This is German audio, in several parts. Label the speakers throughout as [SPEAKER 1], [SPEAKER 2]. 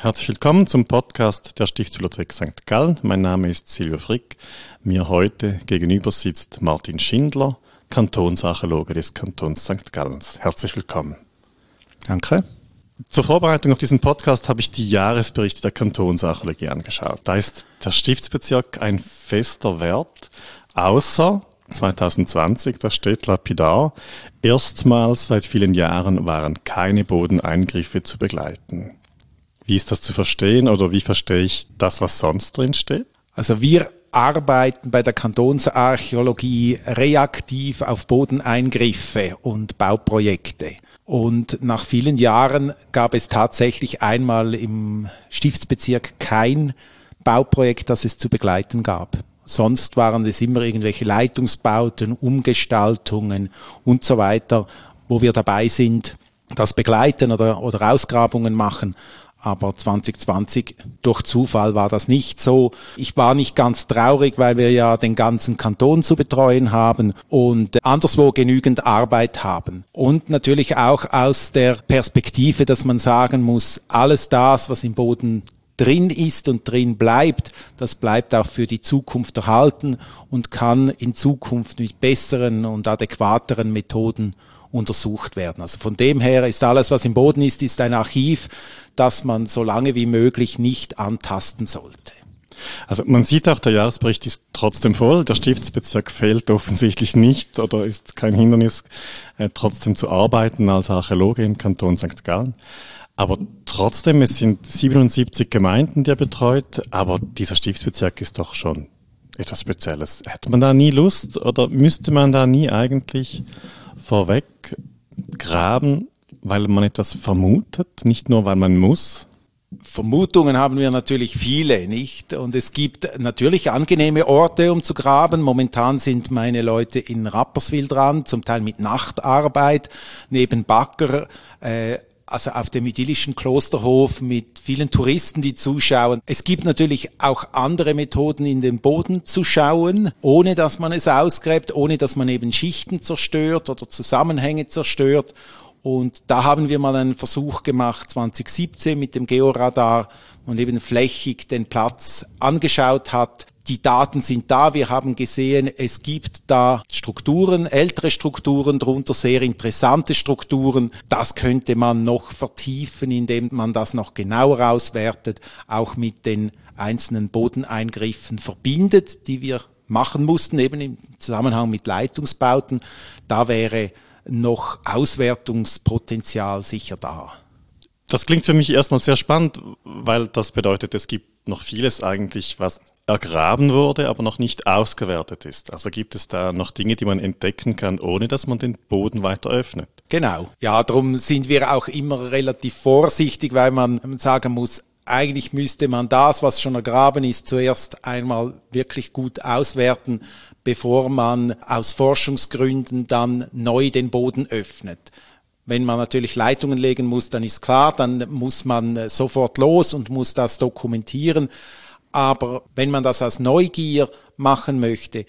[SPEAKER 1] Herzlich willkommen zum Podcast der Stiftsbibliothek St. Gallen. Mein Name ist Silvio Frick. Mir heute gegenüber sitzt Martin Schindler, Kantonsarchäologe des Kantons St. Gallens. Herzlich willkommen.
[SPEAKER 2] Danke.
[SPEAKER 1] Zur Vorbereitung auf diesen Podcast habe ich die Jahresberichte der Kantonsarchäologie angeschaut. Da ist der Stiftsbezirk ein fester Wert, außer 2020, da steht lapidar, erstmals seit vielen Jahren waren keine Bodeneingriffe zu begleiten. Wie ist das zu verstehen oder wie verstehe ich das, was sonst drin steht?
[SPEAKER 2] Also wir arbeiten bei der Kantonsarchäologie reaktiv auf Bodeneingriffe und Bauprojekte. Und nach vielen Jahren gab es tatsächlich einmal im Stiftsbezirk kein Bauprojekt, das es zu begleiten gab. Sonst waren es immer irgendwelche Leitungsbauten, Umgestaltungen und so weiter, wo wir dabei sind, das begleiten oder, oder Ausgrabungen machen. Aber 2020 durch Zufall war das nicht so. Ich war nicht ganz traurig, weil wir ja den ganzen Kanton zu betreuen haben und anderswo genügend Arbeit haben. Und natürlich auch aus der Perspektive, dass man sagen muss, alles das, was im Boden drin ist und drin bleibt, das bleibt auch für die Zukunft erhalten und kann in Zukunft mit besseren und adäquateren Methoden untersucht werden. Also von dem her ist alles, was im Boden ist, ist ein Archiv, das man so lange wie möglich nicht antasten sollte.
[SPEAKER 1] Also man sieht auch, der Jahresbericht ist trotzdem voll. Der Stiftsbezirk fehlt offensichtlich nicht oder ist kein Hindernis, äh, trotzdem zu arbeiten als Archäologe im Kanton St. Gallen. Aber trotzdem, es sind 77 Gemeinden, die er betreut, aber dieser Stiftsbezirk ist doch schon etwas Spezielles. Hätte man da nie Lust oder müsste man da nie eigentlich vorweg graben, weil man etwas vermutet, nicht nur weil man muss?
[SPEAKER 2] Vermutungen haben wir natürlich viele, nicht? Und es gibt natürlich angenehme Orte, um zu graben. Momentan sind meine Leute in Rapperswil dran, zum Teil mit Nachtarbeit, neben Backer, äh, also auf dem idyllischen Klosterhof mit vielen Touristen, die zuschauen. Es gibt natürlich auch andere Methoden, in den Boden zu schauen, ohne dass man es ausgräbt, ohne dass man eben Schichten zerstört oder Zusammenhänge zerstört. Und da haben wir mal einen Versuch gemacht, 2017 mit dem Georadar, und eben flächig den Platz angeschaut hat, die Daten sind da. Wir haben gesehen, es gibt da Strukturen, ältere Strukturen drunter, sehr interessante Strukturen. Das könnte man noch vertiefen, indem man das noch genauer auswertet, auch mit den einzelnen Bodeneingriffen verbindet, die wir machen mussten, eben im Zusammenhang mit Leitungsbauten. Da wäre noch Auswertungspotenzial sicher da.
[SPEAKER 1] Das klingt für mich erstmal sehr spannend, weil das bedeutet, es gibt noch vieles eigentlich, was ergraben wurde, aber noch nicht ausgewertet ist. Also gibt es da noch Dinge, die man entdecken kann, ohne dass man den Boden weiter öffnet?
[SPEAKER 2] Genau. Ja, darum sind wir auch immer relativ vorsichtig, weil man sagen muss, eigentlich müsste man das, was schon ergraben ist, zuerst einmal wirklich gut auswerten, bevor man aus Forschungsgründen dann neu den Boden öffnet. Wenn man natürlich Leitungen legen muss, dann ist klar, dann muss man sofort los und muss das dokumentieren. Aber wenn man das aus Neugier machen möchte,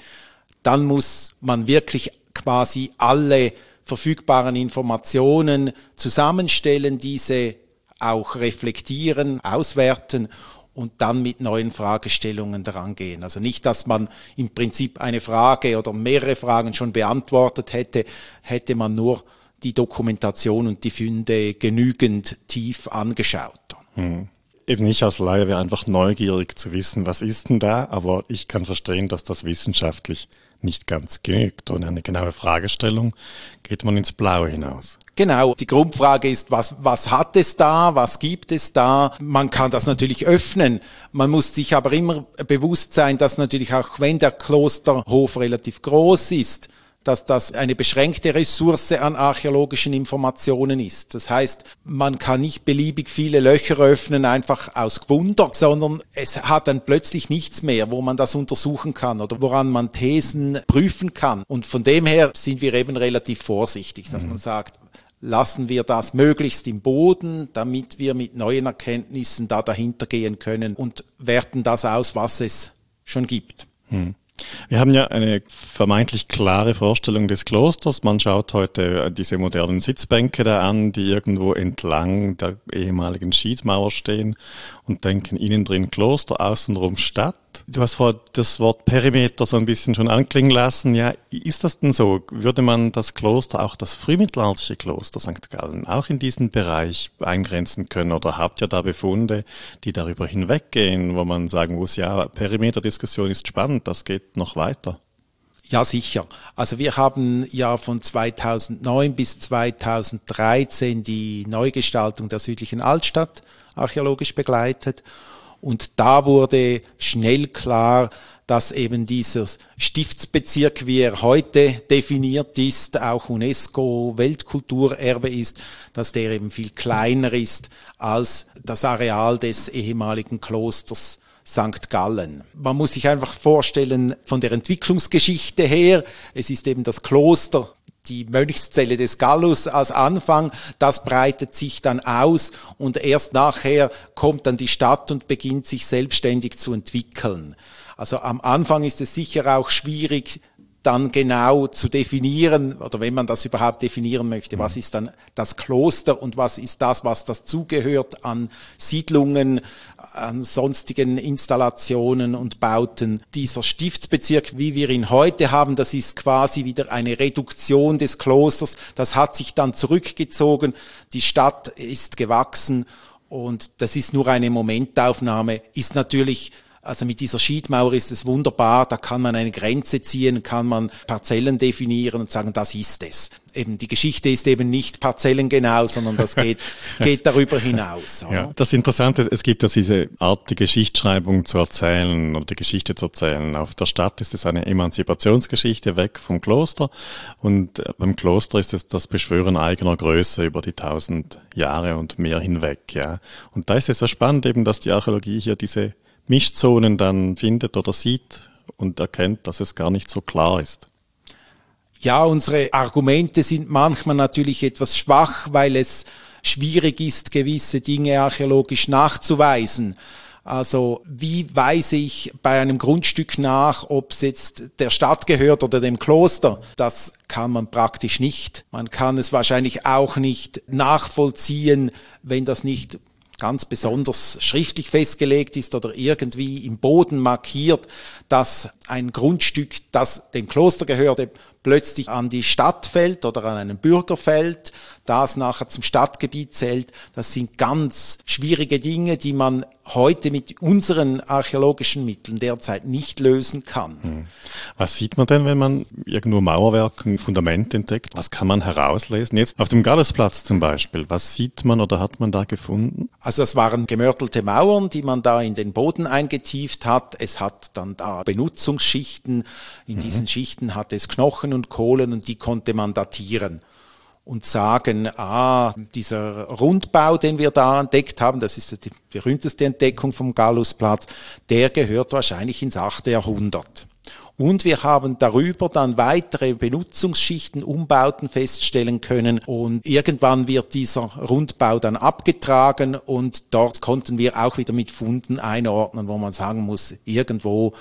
[SPEAKER 2] dann muss man wirklich quasi alle verfügbaren Informationen zusammenstellen, diese auch reflektieren, auswerten und dann mit neuen Fragestellungen daran gehen. Also nicht, dass man im Prinzip eine Frage oder mehrere Fragen schon beantwortet hätte, hätte man nur die Dokumentation und die Funde genügend tief angeschaut.
[SPEAKER 1] Hm eben ich als Laie wäre einfach neugierig zu wissen, was ist denn da, aber ich kann verstehen, dass das wissenschaftlich nicht ganz genügt. Ohne eine genaue Fragestellung geht man ins Blaue hinaus.
[SPEAKER 2] Genau, die Grundfrage ist, was, was hat es da, was gibt es da? Man kann das natürlich öffnen. Man muss sich aber immer bewusst sein, dass natürlich auch wenn der Klosterhof relativ groß ist, dass das eine beschränkte Ressource an archäologischen Informationen ist. Das heißt, man kann nicht beliebig viele Löcher öffnen, einfach aus Wunder, sondern es hat dann plötzlich nichts mehr, wo man das untersuchen kann oder woran man Thesen prüfen kann. Und von dem her sind wir eben relativ vorsichtig, dass mhm. man sagt, lassen wir das möglichst im Boden, damit wir mit neuen Erkenntnissen da dahinter gehen können und werten das aus, was es schon gibt.
[SPEAKER 1] Mhm. Wir haben ja eine vermeintlich klare Vorstellung des Klosters. Man schaut heute diese modernen Sitzbänke da an, die irgendwo entlang der ehemaligen Schiedmauer stehen und denken innen drin Kloster, außenrum Stadt. Du hast vor das Wort Perimeter so ein bisschen schon anklingen lassen. Ja, ist das denn so? Würde man das Kloster, auch das frühmittelalterliche Kloster St. Gallen, auch in diesen Bereich eingrenzen können? Oder habt ihr da Befunde, die darüber hinweggehen, wo man sagen muss, ja, Perimeterdiskussion ist spannend, das geht noch weiter?
[SPEAKER 2] Ja, sicher. Also wir haben ja von 2009 bis 2013 die Neugestaltung der südlichen Altstadt archäologisch begleitet. Und da wurde schnell klar, dass eben dieser Stiftsbezirk, wie er heute definiert ist, auch UNESCO Weltkulturerbe ist, dass der eben viel kleiner ist als das Areal des ehemaligen Klosters St. Gallen. Man muss sich einfach vorstellen, von der Entwicklungsgeschichte her, es ist eben das Kloster die Mönchszelle des Gallus als Anfang, das breitet sich dann aus und erst nachher kommt dann die Stadt und beginnt sich selbstständig zu entwickeln. Also am Anfang ist es sicher auch schwierig, dann genau zu definieren, oder wenn man das überhaupt definieren möchte, was mhm. ist dann das Kloster und was ist das, was dazugehört an Siedlungen, an sonstigen Installationen und Bauten. Dieser Stiftsbezirk, wie wir ihn heute haben, das ist quasi wieder eine Reduktion des Klosters. Das hat sich dann zurückgezogen. Die Stadt ist gewachsen und das ist nur eine Momentaufnahme, ist natürlich also mit dieser Schiedmauer ist es wunderbar, da kann man eine Grenze ziehen, kann man Parzellen definieren und sagen, das ist es. Eben die Geschichte ist eben nicht parzellengenau, sondern das geht, geht darüber hinaus.
[SPEAKER 1] Ja, das Interessante ist, es gibt ja diese Art, die Geschichtsschreibung zu erzählen oder die Geschichte zu erzählen. Auf der Stadt ist es eine Emanzipationsgeschichte weg vom Kloster und beim Kloster ist es das Beschwören eigener Größe über die tausend Jahre und mehr hinweg. Ja. Und da ist es so spannend eben, dass die Archäologie hier diese Mischzonen dann findet oder sieht und erkennt, dass es gar nicht so klar ist.
[SPEAKER 2] Ja, unsere Argumente sind manchmal natürlich etwas schwach, weil es schwierig ist, gewisse Dinge archäologisch nachzuweisen. Also wie weise ich bei einem Grundstück nach, ob es jetzt der Stadt gehört oder dem Kloster? Das kann man praktisch nicht. Man kann es wahrscheinlich auch nicht nachvollziehen, wenn das nicht ganz besonders schriftlich festgelegt ist oder irgendwie im Boden markiert, dass ein Grundstück, das dem Kloster gehörte, plötzlich an die Stadt fällt oder an einen Bürger fällt, das nachher zum Stadtgebiet zählt. Das sind ganz schwierige Dinge, die man heute mit unseren archäologischen Mitteln derzeit nicht lösen kann. Hm.
[SPEAKER 1] Was sieht man denn, wenn man irgendwo Mauerwerke, ein Fundament entdeckt? Was kann man herauslesen? Jetzt auf dem Gallusplatz zum Beispiel. Was sieht man oder hat man da gefunden?
[SPEAKER 2] Also das waren gemörtelte Mauern, die man da in den Boden eingetieft hat. Es hat dann da Benutzungsschichten. In mhm. diesen Schichten hat es Knochen und Kohlen und die konnte man datieren und sagen, ah, dieser Rundbau, den wir da entdeckt haben, das ist die berühmteste Entdeckung vom Gallusplatz, der gehört wahrscheinlich ins 8. Jahrhundert. Und wir haben darüber dann weitere Benutzungsschichten, Umbauten feststellen können. Und irgendwann wird dieser Rundbau dann abgetragen und dort konnten wir auch wieder mit Funden einordnen, wo man sagen muss, irgendwo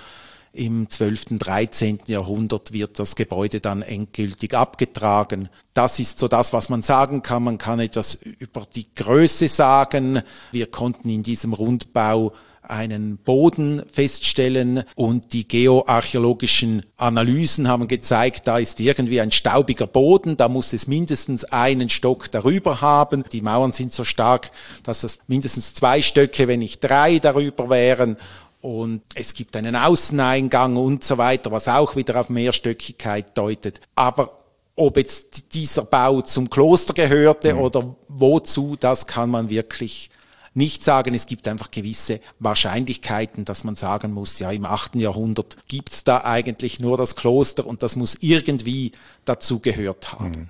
[SPEAKER 2] im 12., 13. Jahrhundert wird das Gebäude dann endgültig abgetragen. Das ist so das, was man sagen kann. Man kann etwas über die Größe sagen. Wir konnten in diesem Rundbau einen Boden feststellen und die geoarchäologischen Analysen haben gezeigt, da ist irgendwie ein staubiger Boden, da muss es mindestens einen Stock darüber haben. Die Mauern sind so stark, dass es mindestens zwei Stöcke, wenn nicht drei darüber wären und es gibt einen Außeneingang und so weiter, was auch wieder auf Mehrstöckigkeit deutet. Aber ob jetzt dieser Bau zum Kloster gehörte mhm. oder wozu, das kann man wirklich nicht sagen. Es gibt einfach gewisse Wahrscheinlichkeiten, dass man sagen muss, ja, im 8. Jahrhundert gibt's da eigentlich nur das Kloster und das muss irgendwie dazu gehört haben. Mhm.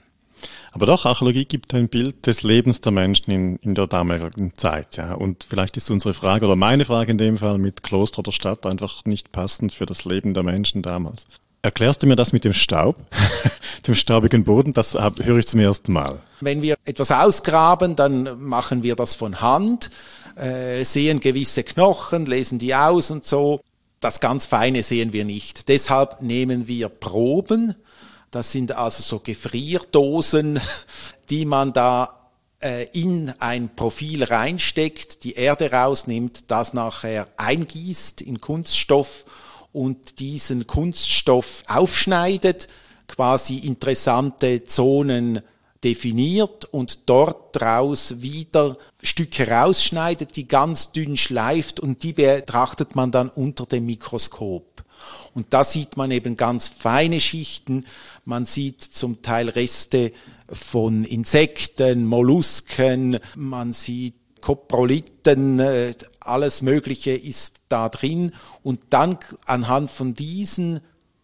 [SPEAKER 1] Aber doch, Archäologie gibt ein Bild des Lebens der Menschen in, in der damaligen Zeit. Ja. Und vielleicht ist unsere Frage oder meine Frage in dem Fall mit Kloster oder Stadt einfach nicht passend für das Leben der Menschen damals. Erklärst du mir das mit dem Staub, dem staubigen Boden? Das höre ich zum ersten Mal.
[SPEAKER 2] Wenn wir etwas ausgraben, dann machen wir das von Hand, äh, sehen gewisse Knochen, lesen die aus und so. das ganz Feine sehen wir nicht. Deshalb nehmen wir Proben. Das sind also so Gefrierdosen, die man da äh, in ein Profil reinsteckt, die Erde rausnimmt, das nachher eingießt in Kunststoff und diesen Kunststoff aufschneidet, quasi interessante Zonen definiert und dort draus wieder Stücke rausschneidet, die ganz dünn schleift und die betrachtet man dann unter dem Mikroskop. Und da sieht man eben ganz feine Schichten, man sieht zum Teil Reste von Insekten, Mollusken, man sieht Koproliten, äh, alles Mögliche ist da drin und dann anhand von diesen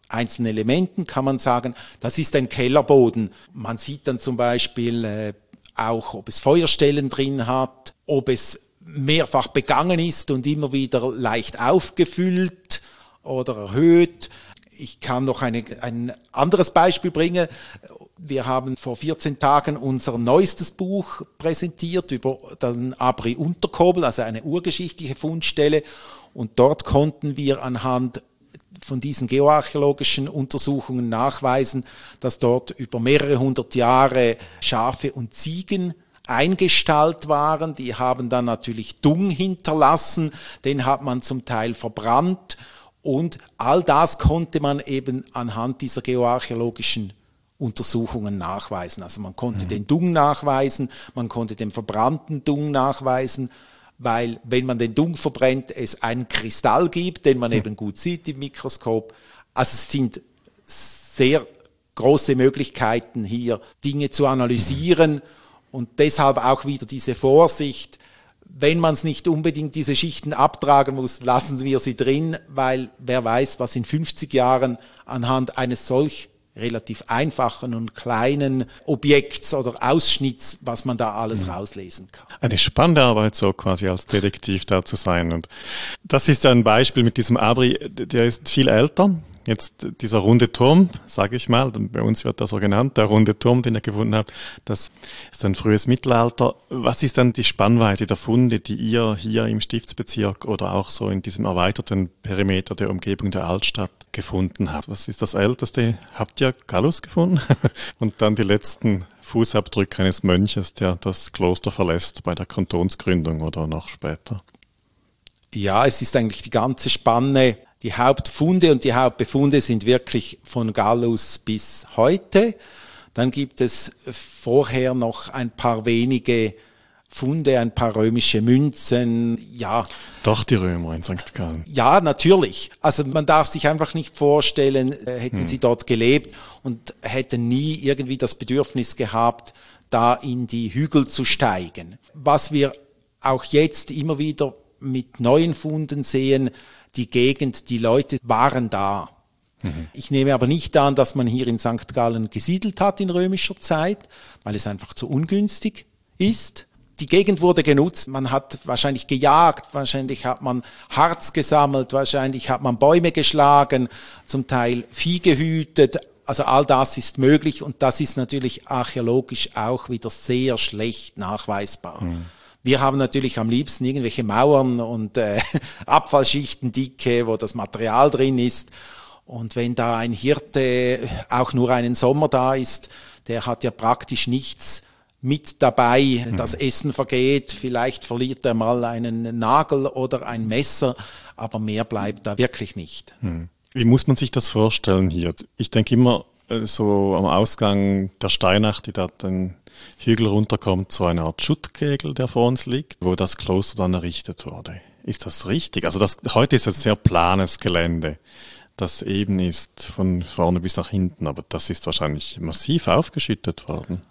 [SPEAKER 2] einzelnen Elementen kann man sagen, das ist ein Kellerboden. Man sieht dann zum Beispiel äh, auch, ob es Feuerstellen drin hat, ob es mehrfach begangen ist und immer wieder leicht aufgefüllt oder erhöht. Ich kann noch eine, ein anderes Beispiel bringen. Wir haben vor 14 Tagen unser neuestes Buch präsentiert über den Abri Unterkobel, also eine urgeschichtliche Fundstelle. Und dort konnten wir anhand von diesen geoarchäologischen Untersuchungen nachweisen, dass dort über mehrere hundert Jahre Schafe und Ziegen eingestallt waren. Die haben dann natürlich Dung hinterlassen, den hat man zum Teil verbrannt und all das konnte man eben anhand dieser geoarchäologischen Untersuchungen nachweisen. Also man konnte mhm. den Dung nachweisen, man konnte den verbrannten Dung nachweisen, weil wenn man den Dung verbrennt, es einen Kristall gibt, den man mhm. eben gut sieht im Mikroskop. Also es sind sehr große Möglichkeiten hier, Dinge zu analysieren und deshalb auch wieder diese Vorsicht, wenn man es nicht unbedingt diese Schichten abtragen muss, lassen wir sie drin, weil wer weiß, was in 50 Jahren anhand eines solch relativ einfachen und kleinen Objekts oder Ausschnitts, was man da alles mhm. rauslesen kann.
[SPEAKER 1] Eine spannende Arbeit, so quasi als Detektiv da zu sein. Und das ist ein Beispiel mit diesem Abri, der ist viel älter, Jetzt dieser runde Turm, sage ich mal, bei uns wird das so genannt, der runde Turm, den ihr gefunden habt, das ist ein frühes Mittelalter. Was ist dann die Spannweite der Funde, die ihr hier im Stiftsbezirk oder auch so in diesem erweiterten Perimeter der Umgebung der Altstadt gefunden habt? Was ist das älteste? Habt ihr Gallus gefunden? Und dann die letzten Fußabdrücke eines Mönches, der das Kloster verlässt bei der Kantonsgründung oder noch später?
[SPEAKER 2] Ja, es ist eigentlich die ganze Spanne die Hauptfunde und die Hauptbefunde sind wirklich von Gallus bis heute. Dann gibt es vorher noch ein paar wenige Funde, ein paar römische Münzen, ja.
[SPEAKER 1] Doch die Römer in St. Gallen.
[SPEAKER 2] Ja, natürlich. Also man darf sich einfach nicht vorstellen, äh, hätten hm. sie dort gelebt und hätten nie irgendwie das Bedürfnis gehabt, da in die Hügel zu steigen. Was wir auch jetzt immer wieder mit neuen Funden sehen, die Gegend, die Leute waren da. Mhm. Ich nehme aber nicht an, dass man hier in St. Gallen gesiedelt hat in römischer Zeit, weil es einfach zu ungünstig ist. Die Gegend wurde genutzt, man hat wahrscheinlich gejagt, wahrscheinlich hat man Harz gesammelt, wahrscheinlich hat man Bäume geschlagen, zum Teil Vieh gehütet. Also all das ist möglich und das ist natürlich archäologisch auch wieder sehr schlecht nachweisbar. Mhm. Wir haben natürlich am liebsten irgendwelche Mauern und äh, Abfallschichten dicke, wo das Material drin ist. Und wenn da ein Hirte auch nur einen Sommer da ist, der hat ja praktisch nichts mit dabei. Mhm. Das Essen vergeht, vielleicht verliert er mal einen Nagel oder ein Messer, aber mehr bleibt da wirklich nicht.
[SPEAKER 1] Mhm. Wie muss man sich das vorstellen hier? Ich denke immer äh, so am Ausgang der Steinacht, die da den Hügel runterkommt, so eine Art Schuttkegel, der vor uns liegt, wo das Kloster dann errichtet wurde. Ist das richtig? Also das, heute ist ein sehr planes Gelände, das eben ist von vorne bis nach hinten, aber das ist wahrscheinlich massiv aufgeschüttet worden.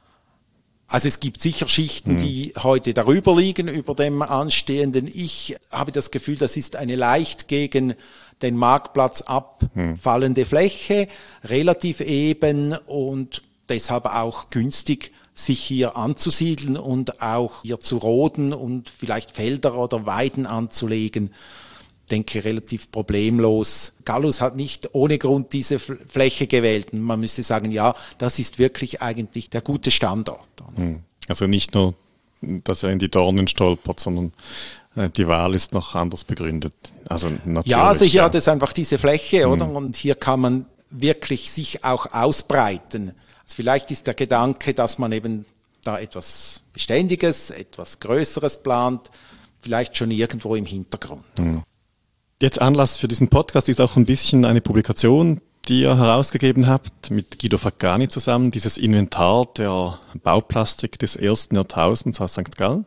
[SPEAKER 2] Also es gibt sicher Schichten, hm. die heute darüber liegen, über dem anstehenden. Ich habe das Gefühl, das ist eine leicht gegen den Marktplatz abfallende hm. Fläche, relativ eben und deshalb auch günstig sich hier anzusiedeln und auch hier zu roden und vielleicht Felder oder Weiden anzulegen. Denke relativ problemlos. Gallus hat nicht ohne Grund diese Fläche gewählt. Man müsste sagen, ja, das ist wirklich eigentlich der gute Standort.
[SPEAKER 1] Hm. Also nicht nur, dass er in die Dornen stolpert, sondern äh, die Wahl ist noch anders begründet.
[SPEAKER 2] Also natürlich, ja, also hier ja. hat es einfach diese Fläche, mhm. oder? Und hier kann man wirklich sich auch ausbreiten. Vielleicht ist der Gedanke, dass man eben da etwas Beständiges, etwas Größeres plant, vielleicht schon irgendwo im Hintergrund. Mhm.
[SPEAKER 1] Jetzt Anlass für diesen Podcast ist auch ein bisschen eine Publikation, die ihr herausgegeben habt mit Guido Faccani zusammen, dieses Inventar der Bauplastik des ersten Jahrtausends aus St. Gallen.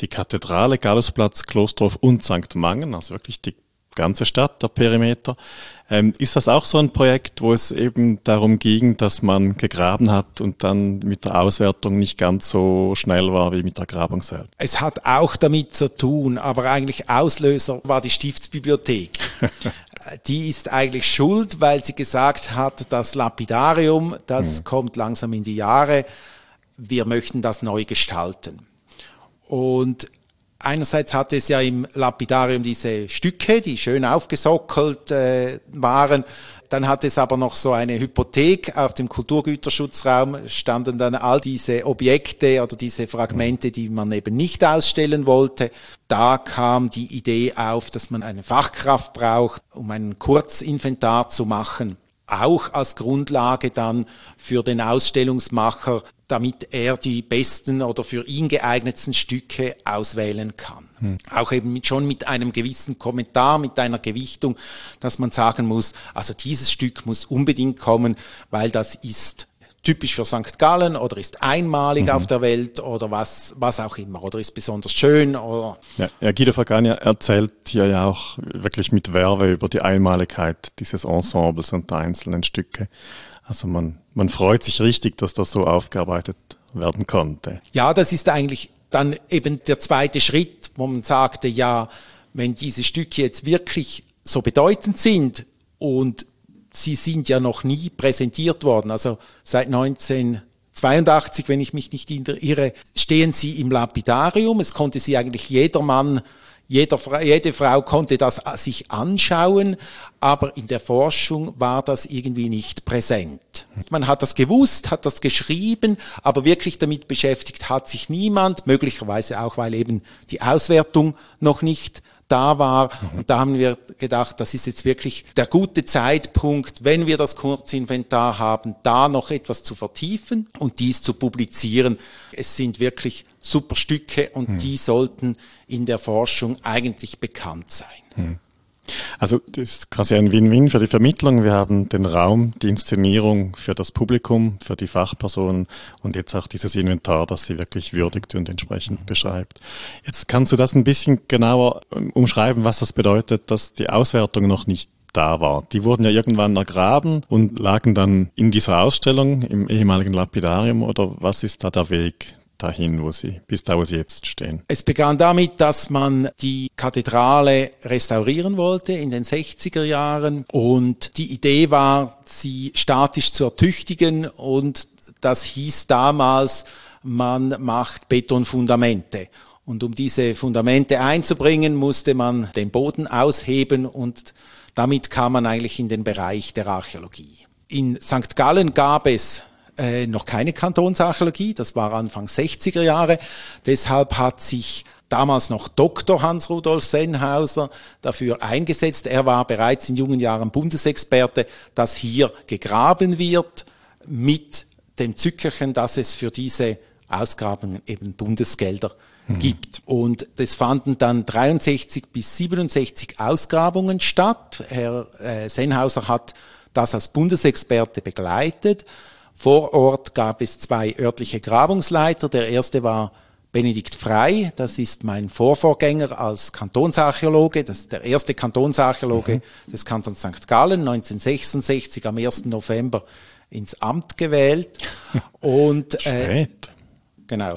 [SPEAKER 1] Die Kathedrale, Gallusplatz, Klosterhof und St. Mangen, also wirklich die ganze Stadt, der Perimeter. Ähm, ist das auch so ein Projekt, wo es eben darum ging, dass man gegraben hat und dann mit der Auswertung nicht ganz so schnell war wie mit der Grabung selbst?
[SPEAKER 2] Es hat auch damit zu tun, aber eigentlich Auslöser war die Stiftsbibliothek. die ist eigentlich schuld, weil sie gesagt hat, das Lapidarium, das hm. kommt langsam in die Jahre, wir möchten das neu gestalten. Und einerseits hatte es ja im Lapidarium diese Stücke, die schön aufgesockelt äh, waren. Dann hatte es aber noch so eine Hypothek auf dem Kulturgüterschutzraum, standen dann all diese Objekte oder diese Fragmente, die man eben nicht ausstellen wollte. Da kam die Idee auf, dass man eine Fachkraft braucht, um ein Kurzinventar zu machen auch als Grundlage dann für den Ausstellungsmacher, damit er die besten oder für ihn geeignetsten Stücke auswählen kann. Hm. Auch eben mit, schon mit einem gewissen Kommentar, mit einer Gewichtung, dass man sagen muss, also dieses Stück muss unbedingt kommen, weil das ist typisch für St. Gallen oder ist einmalig mhm. auf der Welt oder was, was auch immer oder ist besonders schön oder.
[SPEAKER 1] Ja, ja Guido Fagania erzählt hier ja auch wirklich mit Werbe über die Einmaligkeit dieses Ensembles und der einzelnen Stücke. Also man, man freut sich richtig, dass das so aufgearbeitet werden konnte.
[SPEAKER 2] Ja, das ist eigentlich dann eben der zweite Schritt, wo man sagte, ja, wenn diese Stücke jetzt wirklich so bedeutend sind und sie sind ja noch nie präsentiert worden. Also seit 1982, wenn ich mich nicht irre, stehen sie im Lapidarium. Es konnte sie eigentlich jedermann jeder, jede Frau konnte das sich anschauen, aber in der Forschung war das irgendwie nicht präsent. Man hat das gewusst, hat das geschrieben, aber wirklich damit beschäftigt hat sich niemand, möglicherweise auch, weil eben die Auswertung noch nicht da war. Mhm. Und da haben wir gedacht, das ist jetzt wirklich der gute Zeitpunkt, wenn wir das Kurzinventar haben, da noch etwas zu vertiefen und dies zu publizieren. Es sind wirklich super Stücke und mhm. die sollten in der Forschung eigentlich bekannt sein. Mhm.
[SPEAKER 1] Also das ist quasi ein Win-Win für die Vermittlung. Wir haben den Raum, die Inszenierung für das Publikum, für die Fachpersonen und jetzt auch dieses Inventar, das sie wirklich würdigt und entsprechend beschreibt. Jetzt kannst du das ein bisschen genauer ähm, umschreiben, was das bedeutet, dass die Auswertung noch nicht da war. Die wurden ja irgendwann ergraben und lagen dann in dieser Ausstellung im ehemaligen Lapidarium oder was ist da der Weg, dahin, wo sie, bis da, wo sie jetzt stehen?
[SPEAKER 2] Es begann damit, dass man die Kathedrale restaurieren wollte in den 60er Jahren und die Idee war, sie statisch zu ertüchtigen und das hieß damals, man macht Betonfundamente. Und um diese Fundamente einzubringen, musste man den Boden ausheben und damit kam man eigentlich in den Bereich der Archäologie. In St. Gallen gab es äh, noch keine Kantonsarchäologie, das war Anfang 60er Jahre. Deshalb hat sich damals noch Dr. Hans-Rudolf Sennhauser dafür eingesetzt. Er war bereits in jungen Jahren Bundesexperte, dass hier gegraben wird mit dem Zückerchen, dass es für diese Ausgrabungen eben Bundesgelder mhm. gibt. Und das fanden dann 63 bis 67 Ausgrabungen statt. Herr äh, Sennhauser hat das als Bundesexperte begleitet. Vor Ort gab es zwei örtliche Grabungsleiter. Der erste war Benedikt Frei, das ist mein Vorvorgänger als Kantonsarchäologe, das ist der erste Kantonsarchäologe mhm. des Kantons St. Gallen, 1966 am 1. November ins Amt gewählt.
[SPEAKER 1] Und äh,
[SPEAKER 2] Genau.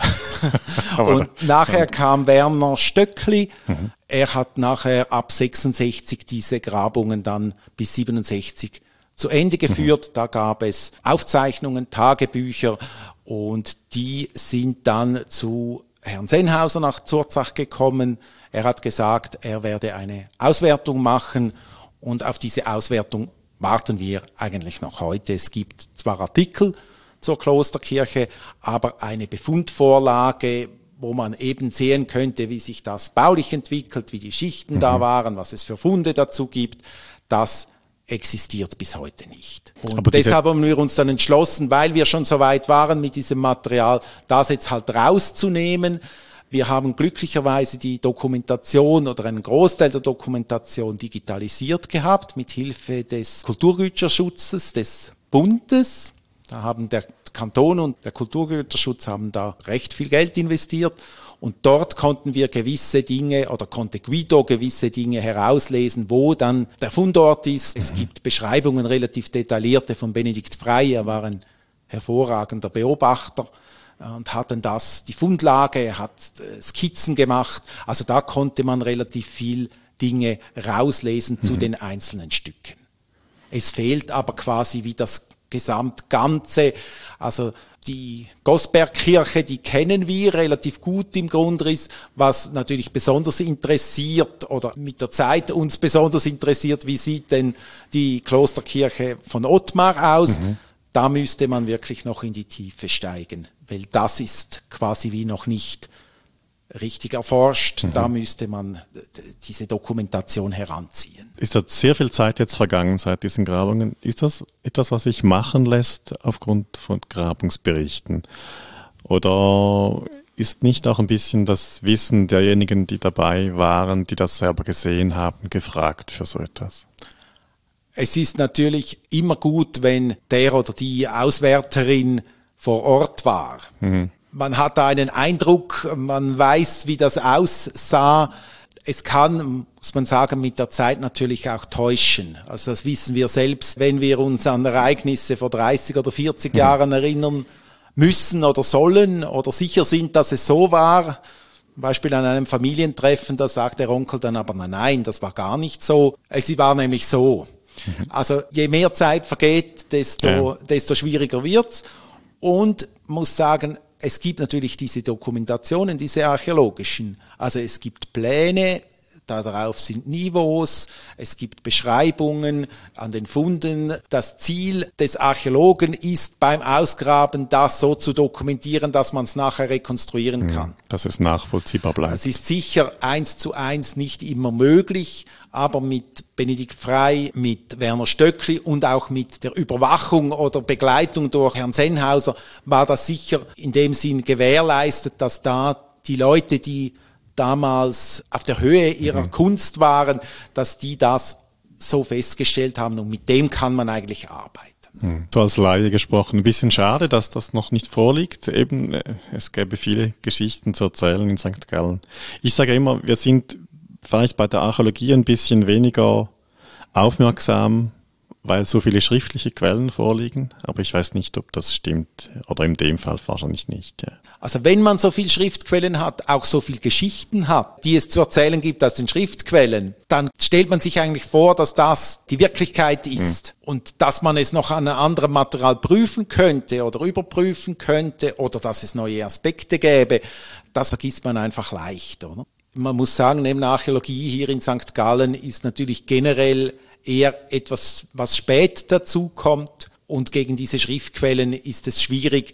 [SPEAKER 2] und nachher kam Werner Stöckli. Mhm. Er hat nachher ab 66 diese Grabungen dann bis 67 zu Ende geführt. Mhm. Da gab es Aufzeichnungen, Tagebücher und die sind dann zu Herrn Sennhauser nach Zurzach gekommen. Er hat gesagt, er werde eine Auswertung machen und auf diese Auswertung warten wir eigentlich noch heute. Es gibt zwar Artikel zur Klosterkirche, aber eine Befundvorlage, wo man eben sehen könnte, wie sich das baulich entwickelt, wie die Schichten mhm. da waren, was es für Funde dazu gibt. Das existiert bis heute nicht. Und Aber deshalb haben wir uns dann entschlossen, weil wir schon so weit waren mit diesem Material, das jetzt halt rauszunehmen. Wir haben glücklicherweise die Dokumentation oder einen Großteil der Dokumentation digitalisiert gehabt mit Hilfe des Kulturgüterschutzes des Bundes. Da haben der Kanton und der Kulturgüterschutz haben da recht viel Geld investiert und dort konnten wir gewisse Dinge oder konnte Guido gewisse Dinge herauslesen, wo dann der Fundort ist. Es gibt Beschreibungen relativ detaillierte von Benedikt Frey. Er war ein hervorragender Beobachter und hat dann das, die Fundlage, hat äh, Skizzen gemacht. Also da konnte man relativ viel Dinge rauslesen zu mhm. den einzelnen Stücken. Es fehlt aber quasi wie das Gesamtganze. Also die Gosbergkirche, die kennen wir relativ gut im Grundriss, was natürlich besonders interessiert oder mit der Zeit uns besonders interessiert, wie sieht denn die Klosterkirche von Ottmar aus? Mhm. Da müsste man wirklich noch in die Tiefe steigen, weil das ist quasi wie noch nicht richtig erforscht. Mhm. Da müsste man diese Dokumentation heranziehen.
[SPEAKER 1] Ist da sehr viel Zeit jetzt vergangen seit diesen Grabungen? Ist das etwas, was sich machen lässt aufgrund von Grabungsberichten? Oder ist nicht auch ein bisschen das Wissen derjenigen, die dabei waren, die das selber gesehen haben, gefragt für so etwas?
[SPEAKER 2] Es ist natürlich immer gut, wenn der oder die Auswärterin vor Ort war. Mhm man hat da einen Eindruck, man weiß, wie das aussah. Es kann, muss man sagen, mit der Zeit natürlich auch täuschen. Also das wissen wir selbst, wenn wir uns an Ereignisse vor 30 oder 40 mhm. Jahren erinnern müssen oder sollen oder sicher sind, dass es so war. Zum Beispiel an einem Familientreffen, da sagt der Onkel dann aber, nein, nein, das war gar nicht so. Es war nämlich so. Mhm. Also je mehr Zeit vergeht, desto, ja. desto schwieriger wird's. Und muss sagen, es gibt natürlich diese Dokumentationen, diese archäologischen. Also es gibt Pläne, darauf sind Niveaus, es gibt Beschreibungen an den Funden. Das Ziel des Archäologen ist beim Ausgraben, das so zu dokumentieren, dass man es nachher rekonstruieren hm, kann.
[SPEAKER 1] Dass es nachvollziehbar bleibt.
[SPEAKER 2] Es ist sicher eins zu eins nicht immer möglich, aber mit Benedikt Frey, mit Werner Stöckli und auch mit der Überwachung oder Begleitung durch Herrn Sennhauser war das sicher in dem Sinn gewährleistet, dass da die Leute, die damals auf der Höhe ihrer mhm. Kunst waren, dass die das so festgestellt haben und mit dem kann man eigentlich arbeiten.
[SPEAKER 1] Hm. Du als Laie gesprochen, ein bisschen schade, dass das noch nicht vorliegt. Eben, äh, es gäbe viele Geschichten zu erzählen in St. Gallen. Ich sage immer, wir sind vielleicht bei der Archäologie ein bisschen weniger aufmerksam weil so viele schriftliche Quellen vorliegen, aber ich weiß nicht, ob das stimmt oder in dem Fall wahrscheinlich nicht. Ja.
[SPEAKER 2] Also wenn man so viele Schriftquellen hat, auch so viele Geschichten hat, die es zu erzählen gibt aus den Schriftquellen, dann stellt man sich eigentlich vor, dass das die Wirklichkeit ist hm. und dass man es noch an einem anderen Material prüfen könnte oder überprüfen könnte oder dass es neue Aspekte gäbe. Das vergisst man einfach leicht, oder? Man muss sagen, neben Archäologie hier in St. Gallen ist natürlich generell eher etwas, was spät dazu kommt. Und gegen diese Schriftquellen ist es schwierig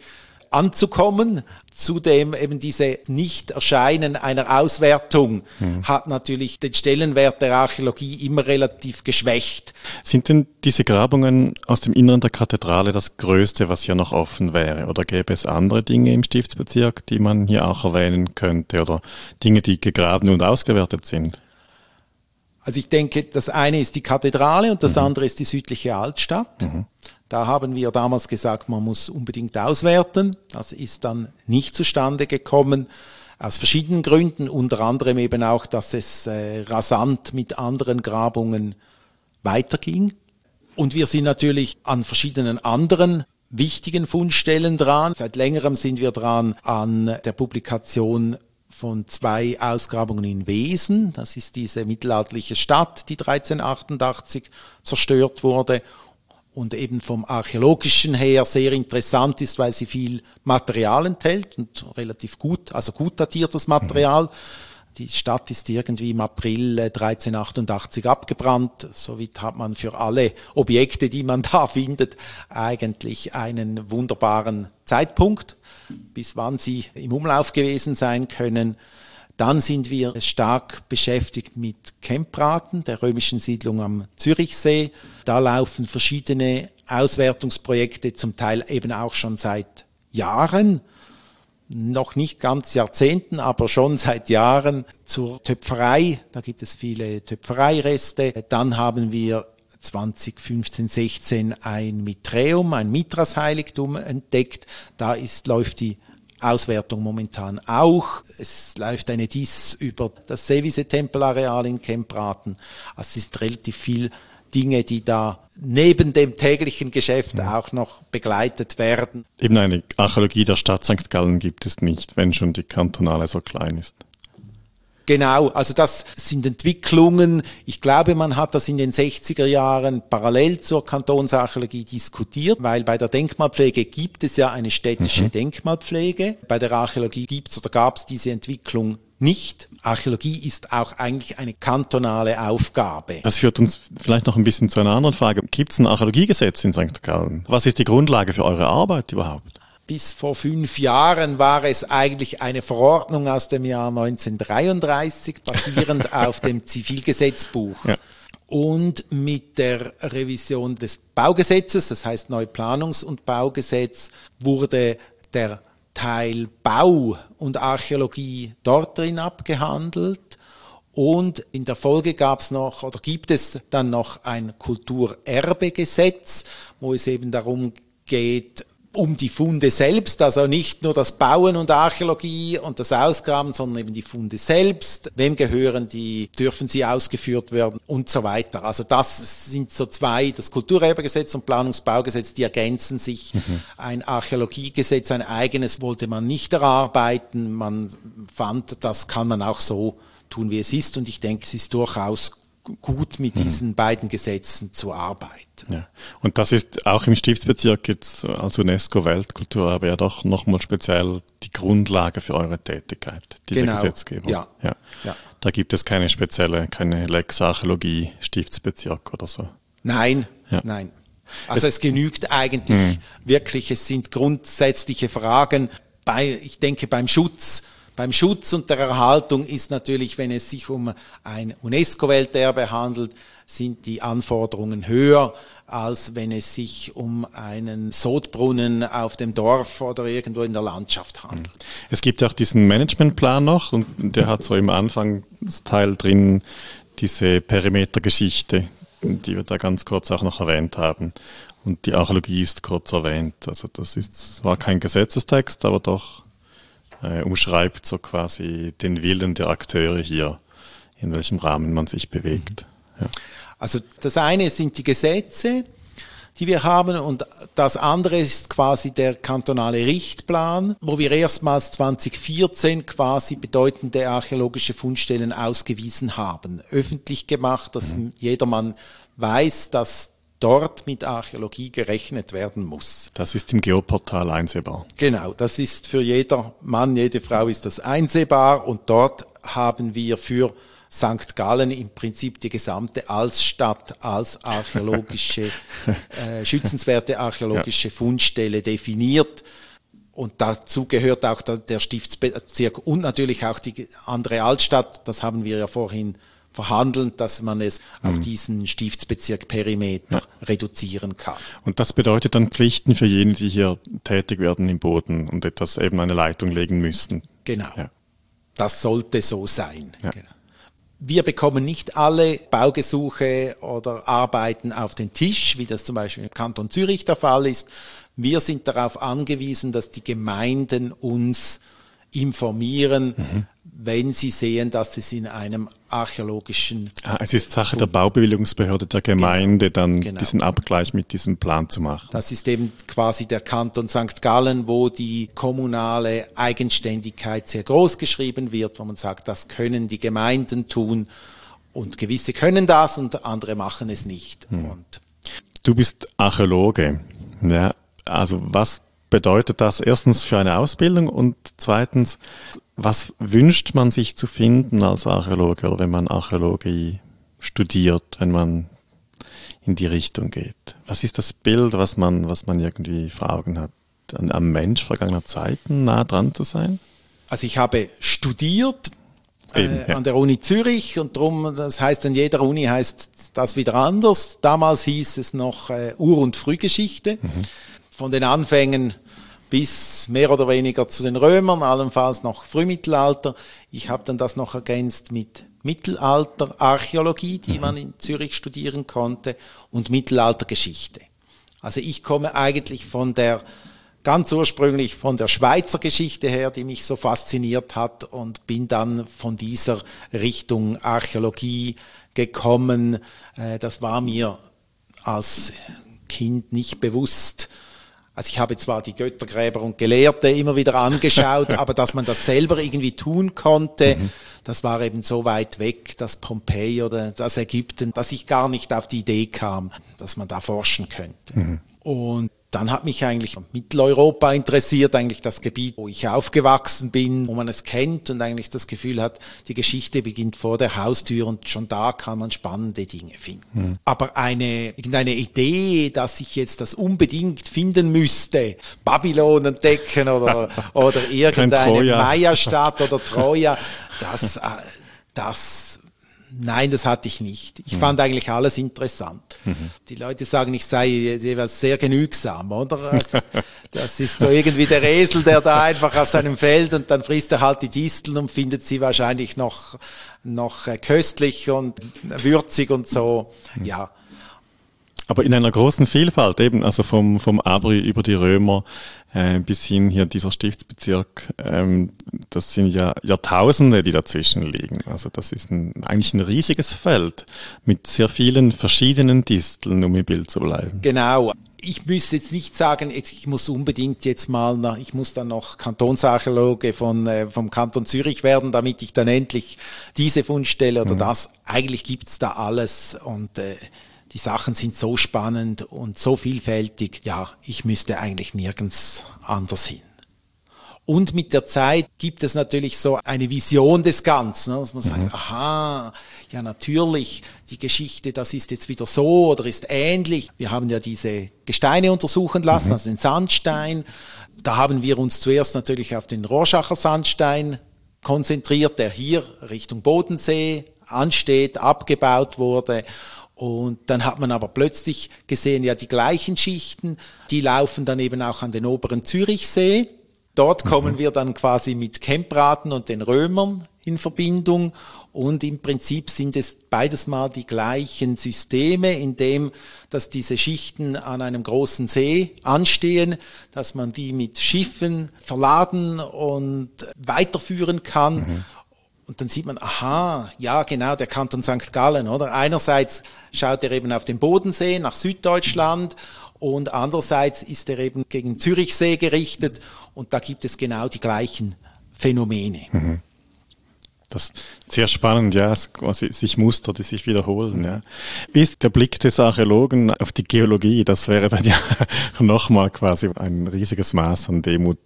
[SPEAKER 2] anzukommen. Zudem eben diese Nicht-Erscheinen einer Auswertung hm. hat natürlich den Stellenwert der Archäologie immer relativ geschwächt.
[SPEAKER 1] Sind denn diese Grabungen aus dem Inneren der Kathedrale das Größte, was hier noch offen wäre? Oder gäbe es andere Dinge im Stiftsbezirk, die man hier auch erwähnen könnte? Oder Dinge, die gegraben und ausgewertet sind?
[SPEAKER 2] Also ich denke, das eine ist die Kathedrale und das mhm. andere ist die südliche Altstadt. Mhm. Da haben wir damals gesagt, man muss unbedingt auswerten. Das ist dann nicht zustande gekommen aus verschiedenen Gründen, unter anderem eben auch, dass es äh, rasant mit anderen Grabungen weiterging. Und wir sind natürlich an verschiedenen anderen wichtigen Fundstellen dran. Seit längerem sind wir dran an der Publikation von zwei Ausgrabungen in Wesen. Das ist diese mittelalterliche Stadt, die 1388 zerstört wurde und eben vom archäologischen her sehr interessant ist, weil sie viel Material enthält und relativ gut, also gut datiertes Material. Die Stadt ist irgendwie im April 1388 abgebrannt. Somit hat man für alle Objekte, die man da findet, eigentlich einen wunderbaren Zeitpunkt, bis wann sie im Umlauf gewesen sein können. Dann sind wir stark beschäftigt mit Kempraten, der römischen Siedlung am Zürichsee. Da laufen verschiedene Auswertungsprojekte, zum Teil eben auch schon seit Jahren noch nicht ganz Jahrzehnten, aber schon seit Jahren zur Töpferei. Da gibt es viele Töpfereireste. Dann haben wir 2015, 16 ein Mitreum, ein Mitras-Heiligtum entdeckt. Da ist, läuft die Auswertung momentan auch. Es läuft eine Dies über das Seewise-Tempelareal in Kempraten. Also es ist relativ viel Dinge, die da neben dem täglichen Geschäft ja. auch noch begleitet werden.
[SPEAKER 1] Eben eine Archäologie der Stadt St. Gallen gibt es nicht, wenn schon die kantonale so klein ist.
[SPEAKER 2] Genau, also das sind Entwicklungen. Ich glaube, man hat das in den 60er Jahren parallel zur Kantonsarchäologie diskutiert, weil bei der Denkmalpflege gibt es ja eine städtische mhm. Denkmalpflege. Bei der Archäologie gibt es oder gab es diese Entwicklung nicht. Archäologie ist auch eigentlich eine kantonale Aufgabe.
[SPEAKER 1] Das führt uns vielleicht noch ein bisschen zu einer anderen Frage. Gibt es ein Archäologiegesetz in St. Gallen? Was ist die Grundlage für eure Arbeit überhaupt?
[SPEAKER 2] Bis vor fünf Jahren war es eigentlich eine Verordnung aus dem Jahr 1933, basierend auf dem Zivilgesetzbuch. Ja. Und mit der Revision des Baugesetzes, das heißt Neuplanungs- und Baugesetz, wurde der Teil Bau und Archäologie dort drin abgehandelt. Und in der Folge gab es noch oder gibt es dann noch ein Kulturerbegesetz, wo es eben darum geht, um die Funde selbst, also nicht nur das Bauen und Archäologie und das Ausgraben, sondern eben die Funde selbst. Wem gehören die? Dürfen sie ausgeführt werden? Und so weiter. Also das sind so zwei, das Kulturerbegesetz und Planungsbaugesetz, die ergänzen sich. Mhm. Ein Archäologiegesetz, ein eigenes wollte man nicht erarbeiten. Man fand, das kann man auch so tun, wie es ist. Und ich denke, es ist durchaus gut mit mhm. diesen beiden Gesetzen zu arbeiten.
[SPEAKER 1] Ja. Und das ist auch im Stiftsbezirk jetzt als UNESCO-Weltkulturerbe ja doch nochmal speziell die Grundlage für eure Tätigkeit, diese genau. Gesetzgebung. Ja. Ja. ja. Da gibt es keine spezielle, keine Lex Archäologie Stiftsbezirk oder so.
[SPEAKER 2] Nein, ja. nein. Also es, es genügt eigentlich mh. wirklich, es sind grundsätzliche Fragen bei, ich denke beim Schutz beim Schutz und der Erhaltung ist natürlich, wenn es sich um ein UNESCO-Welterbe handelt, sind die Anforderungen höher, als wenn es sich um einen Sodbrunnen auf dem Dorf oder irgendwo in der Landschaft handelt.
[SPEAKER 1] Es gibt auch diesen Managementplan noch und der hat so im Anfangsteil drin diese Perimetergeschichte, die wir da ganz kurz auch noch erwähnt haben. Und die Archäologie ist kurz erwähnt. Also das ist, war kein Gesetzestext, aber doch äh, umschreibt so quasi den Willen der Akteure hier, in welchem Rahmen man sich bewegt. Ja.
[SPEAKER 2] Also das eine sind die Gesetze, die wir haben und das andere ist quasi der kantonale Richtplan, wo wir erstmals 2014 quasi bedeutende archäologische Fundstellen ausgewiesen haben, öffentlich gemacht, dass mhm. jedermann weiß, dass dort mit Archäologie gerechnet werden muss.
[SPEAKER 1] Das ist im Geoportal einsehbar.
[SPEAKER 2] Genau, das ist für jeder Mann, jede Frau ist das einsehbar und dort haben wir für St. Gallen im Prinzip die gesamte Altstadt als archäologische, äh, schützenswerte archäologische ja. Fundstelle definiert. Und dazu gehört auch der Stiftsbezirk und natürlich auch die andere Altstadt. Das haben wir ja vorhin verhandeln, dass man es mhm. auf diesen Stiftsbezirk Perimeter ja. reduzieren kann.
[SPEAKER 1] Und das bedeutet dann Pflichten für jene, die hier tätig werden im Boden und etwas eben eine Leitung legen müssen.
[SPEAKER 2] Genau. Ja. Das sollte so sein. Ja. Genau. Wir bekommen nicht alle Baugesuche oder Arbeiten auf den Tisch, wie das zum Beispiel im Kanton Zürich der Fall ist. Wir sind darauf angewiesen, dass die Gemeinden uns informieren, mhm wenn sie sehen, dass es in einem archäologischen.
[SPEAKER 1] Ah, es ist Sache der Baubewilligungsbehörde der Gemeinde, genau, dann genau. diesen Abgleich mit diesem Plan zu machen.
[SPEAKER 2] Das ist eben quasi der Kanton St. Gallen, wo die kommunale Eigenständigkeit sehr groß geschrieben wird, wo man sagt, das können die Gemeinden tun und gewisse können das und andere machen es nicht. Hm. Und
[SPEAKER 1] du bist Archäologe. Ja, also was bedeutet das erstens für eine Ausbildung und zweitens, was wünscht man sich zu finden als Archäologe oder wenn man Archäologie studiert, wenn man in die Richtung geht? Was ist das Bild, was man, was man irgendwie vor Augen hat? Am Mensch vergangener Zeiten nah dran zu sein?
[SPEAKER 2] Also ich habe studiert Eben, äh, ja. an der Uni Zürich und drum, das heißt an jeder Uni heißt das wieder anders. Damals hieß es noch äh, Ur- und Frühgeschichte. Mhm. Von den Anfängen bis mehr oder weniger zu den Römern, allenfalls noch Frühmittelalter. Ich habe dann das noch ergänzt mit Mittelalterarchäologie, die man in Zürich studieren konnte, und Mittelaltergeschichte. Also ich komme eigentlich von der ganz ursprünglich von der Schweizer Geschichte her, die mich so fasziniert hat und bin dann von dieser Richtung Archäologie gekommen. Äh, das war mir als Kind nicht bewusst. Also ich habe zwar die Göttergräber und Gelehrte immer wieder angeschaut, aber dass man das selber irgendwie tun konnte, mhm. das war eben so weit weg, das Pompeji oder das Ägypten, dass ich gar nicht auf die Idee kam, dass man da forschen könnte. Mhm. Und dann hat mich eigentlich Mitteleuropa interessiert, eigentlich das Gebiet, wo ich aufgewachsen bin, wo man es kennt und eigentlich das Gefühl hat, die Geschichte beginnt vor der Haustür und schon da kann man spannende Dinge finden. Mhm. Aber eine, irgendeine Idee, dass ich jetzt das unbedingt finden müsste, Babylon entdecken oder, oder irgendeine Maya-Stadt oder Troja, das, äh, das Nein, das hatte ich nicht. Ich mhm. fand eigentlich alles interessant. Mhm. Die Leute sagen, ich sei sehr genügsam, oder? Das ist so irgendwie der Esel, der da einfach auf seinem Feld und dann frisst er halt die Disteln und findet sie wahrscheinlich noch, noch äh, köstlich und würzig und so. Mhm. Ja.
[SPEAKER 1] Aber in einer großen Vielfalt eben, also vom, vom Abri über die Römer äh, bis hin hier dieser Stiftsbezirk, ähm, das sind ja Jahrtausende, die dazwischen liegen. Also das ist ein, eigentlich ein riesiges Feld mit sehr vielen verschiedenen Disteln, um im Bild zu bleiben.
[SPEAKER 2] Genau. Ich müsste jetzt nicht sagen, ich muss unbedingt jetzt mal, nach, ich muss dann noch Kantonsarchäologe von, äh, vom Kanton Zürich werden, damit ich dann endlich diese Fundstelle oder mhm. das. Eigentlich gibt's da alles und äh, die Sachen sind so spannend und so vielfältig. Ja, ich müsste eigentlich nirgends anders hin. Und mit der Zeit gibt es natürlich so eine Vision des Ganzen, ne, dass man sagt, mhm. aha, ja natürlich, die Geschichte, das ist jetzt wieder so oder ist ähnlich. Wir haben ja diese Gesteine untersuchen lassen, mhm. also den Sandstein. Da haben wir uns zuerst natürlich auf den Rorschacher Sandstein konzentriert, der hier Richtung Bodensee ansteht, abgebaut wurde. Und dann hat man aber plötzlich gesehen, ja, die gleichen Schichten, die laufen dann eben auch an den oberen Zürichsee. Dort mhm. kommen wir dann quasi mit Kempraten und den Römern in Verbindung. Und im Prinzip sind es beides mal die gleichen Systeme, in dem, dass diese Schichten an einem großen See anstehen, dass man die mit Schiffen verladen und weiterführen kann. Mhm. Und dann sieht man, aha, ja genau, der Kanton St. Gallen, oder? Einerseits schaut er eben auf den Bodensee nach Süddeutschland und andererseits ist er eben gegen Zürichsee gerichtet und da gibt es genau die gleichen Phänomene. Mhm.
[SPEAKER 1] Das ist sehr spannend, ja, quasi sich Muster, die sich wiederholen, ja. Wie ist der Blick des Archäologen auf die Geologie? Das wäre dann ja nochmal quasi ein riesiges Maß an Demut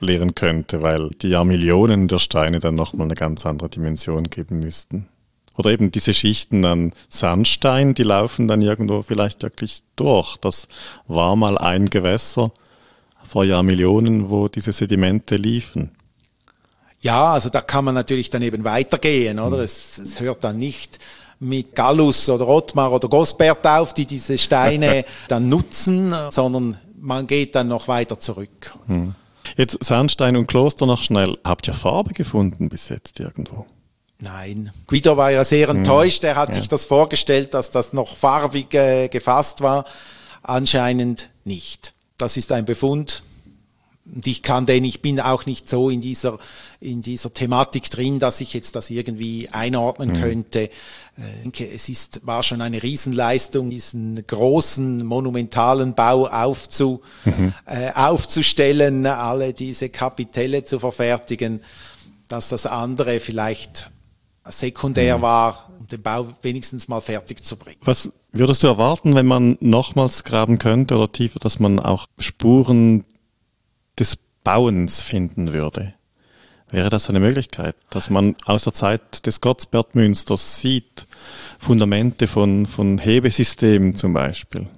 [SPEAKER 1] lehren könnte, weil die Jahrmillionen der Steine dann nochmal eine ganz andere Dimension geben müssten. Oder eben diese Schichten an Sandstein, die laufen dann irgendwo vielleicht wirklich durch. Das war mal ein Gewässer vor Jahrmillionen, wo diese Sedimente liefen.
[SPEAKER 2] Ja, also da kann man natürlich dann eben weitergehen, oder? Mhm. Es, es hört dann nicht mit Gallus oder Ottmar oder Gosbert auf, die diese Steine dann nutzen, sondern man geht dann noch weiter zurück. Mhm.
[SPEAKER 1] Jetzt Sandstein und Kloster noch schnell. Habt ihr Farbe gefunden bis jetzt irgendwo?
[SPEAKER 2] Nein. Guido war ja sehr hm. enttäuscht. Er hat ja. sich das vorgestellt, dass das noch farbig äh, gefasst war. Anscheinend nicht. Das ist ein Befund, und ich kann den, ich bin auch nicht so in dieser, in dieser Thematik drin, dass ich jetzt das irgendwie einordnen mhm. könnte. Äh, ich denke, es ist, war schon eine Riesenleistung, diesen großen, monumentalen Bau aufzu, mhm. äh, aufzustellen, alle diese Kapitelle zu verfertigen, dass das andere vielleicht sekundär mhm. war, um den Bau wenigstens mal fertig zu bringen.
[SPEAKER 1] Was würdest du erwarten, wenn man nochmals graben könnte oder tiefer, dass man auch Spuren des Bauens finden würde. Wäre das eine Möglichkeit, dass man aus der Zeit des Gottsbertmünsters sieht, Fundamente von, von Hebesystemen zum Beispiel?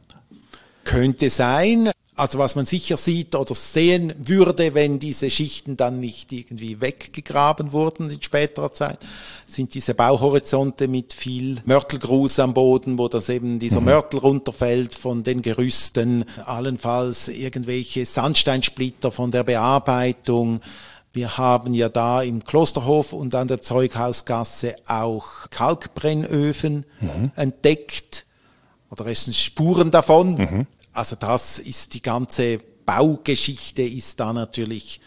[SPEAKER 2] Könnte sein. Also was man sicher sieht oder sehen würde, wenn diese Schichten dann nicht irgendwie weggegraben wurden in späterer Zeit, sind diese Bauhorizonte mit viel Mörtelgruß am Boden, wo das eben dieser mhm. Mörtel runterfällt von den Gerüsten, allenfalls irgendwelche Sandsteinsplitter von der Bearbeitung. Wir haben ja da im Klosterhof und an der Zeughausgasse auch Kalkbrennöfen mhm. entdeckt oder es sind Spuren davon. Mhm. Also das ist die ganze Baugeschichte ist da natürlich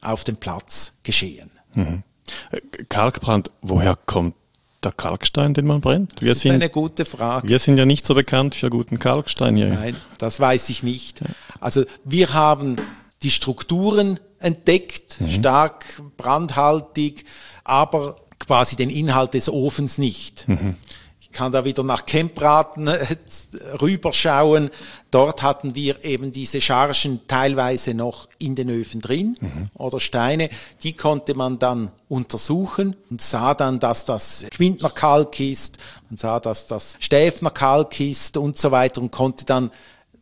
[SPEAKER 2] auf dem Platz geschehen. Mhm.
[SPEAKER 1] Kalkbrand, woher kommt der Kalkstein, den man brennt?
[SPEAKER 2] Wir das ist sind, eine gute Frage.
[SPEAKER 1] Wir sind ja nicht so bekannt für guten Kalkstein hier.
[SPEAKER 2] Nein, das weiß ich nicht. Also wir haben die Strukturen entdeckt, mhm. stark brandhaltig, aber quasi den Inhalt des Ofens nicht. Mhm kann da wieder nach Kempraten äh, rüberschauen. Dort hatten wir eben diese Chargen teilweise noch in den Öfen drin mhm. oder Steine. Die konnte man dann untersuchen und sah dann, dass das Quintner Kalk ist, man sah, dass das Stäfner Kalk ist und so weiter und konnte dann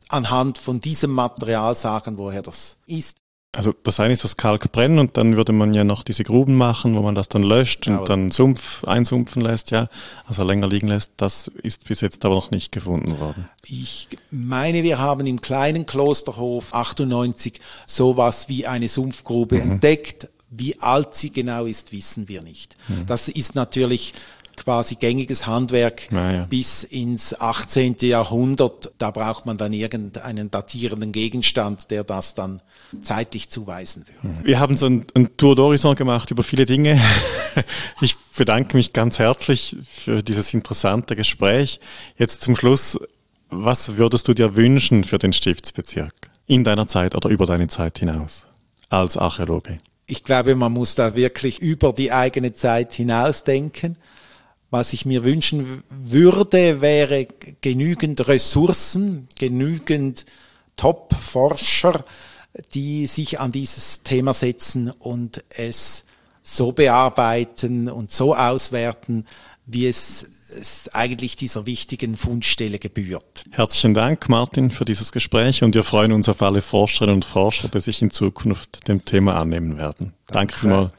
[SPEAKER 2] anhand von diesem Material sagen, woher das ist.
[SPEAKER 1] Also das eine ist das Kalkbrennen und dann würde man ja noch diese Gruben machen, wo man das dann löscht und ja, dann Sumpf einsumpfen lässt, ja, also länger liegen lässt. Das ist bis jetzt aber noch nicht gefunden worden.
[SPEAKER 2] Ich meine, wir haben im kleinen Klosterhof 98 sowas wie eine Sumpfgrube mhm. entdeckt. Wie alt sie genau ist, wissen wir nicht. Mhm. Das ist natürlich quasi gängiges Handwerk ja. bis ins 18. Jahrhundert. Da braucht man dann irgendeinen datierenden Gegenstand, der das dann zeitlich zuweisen würde.
[SPEAKER 1] Mhm. Wir haben so ein, ein Tour d'Horizon gemacht über viele Dinge. Ich bedanke mich ganz herzlich für dieses interessante Gespräch. Jetzt zum Schluss, was würdest du dir wünschen für den Stiftsbezirk in deiner Zeit oder über deine Zeit hinaus als Archäologe?
[SPEAKER 2] Ich glaube, man muss da wirklich über die eigene Zeit hinausdenken. Was ich mir wünschen würde, wäre genügend Ressourcen, genügend Top-Forscher, die sich an dieses Thema setzen und es so bearbeiten und so auswerten, wie es, es, eigentlich dieser wichtigen Fundstelle gebührt.
[SPEAKER 1] Herzlichen Dank, Martin, für dieses Gespräch und wir freuen uns auf alle Forscherinnen und Forscher, die sich in Zukunft dem Thema annehmen werden. Danke, Danke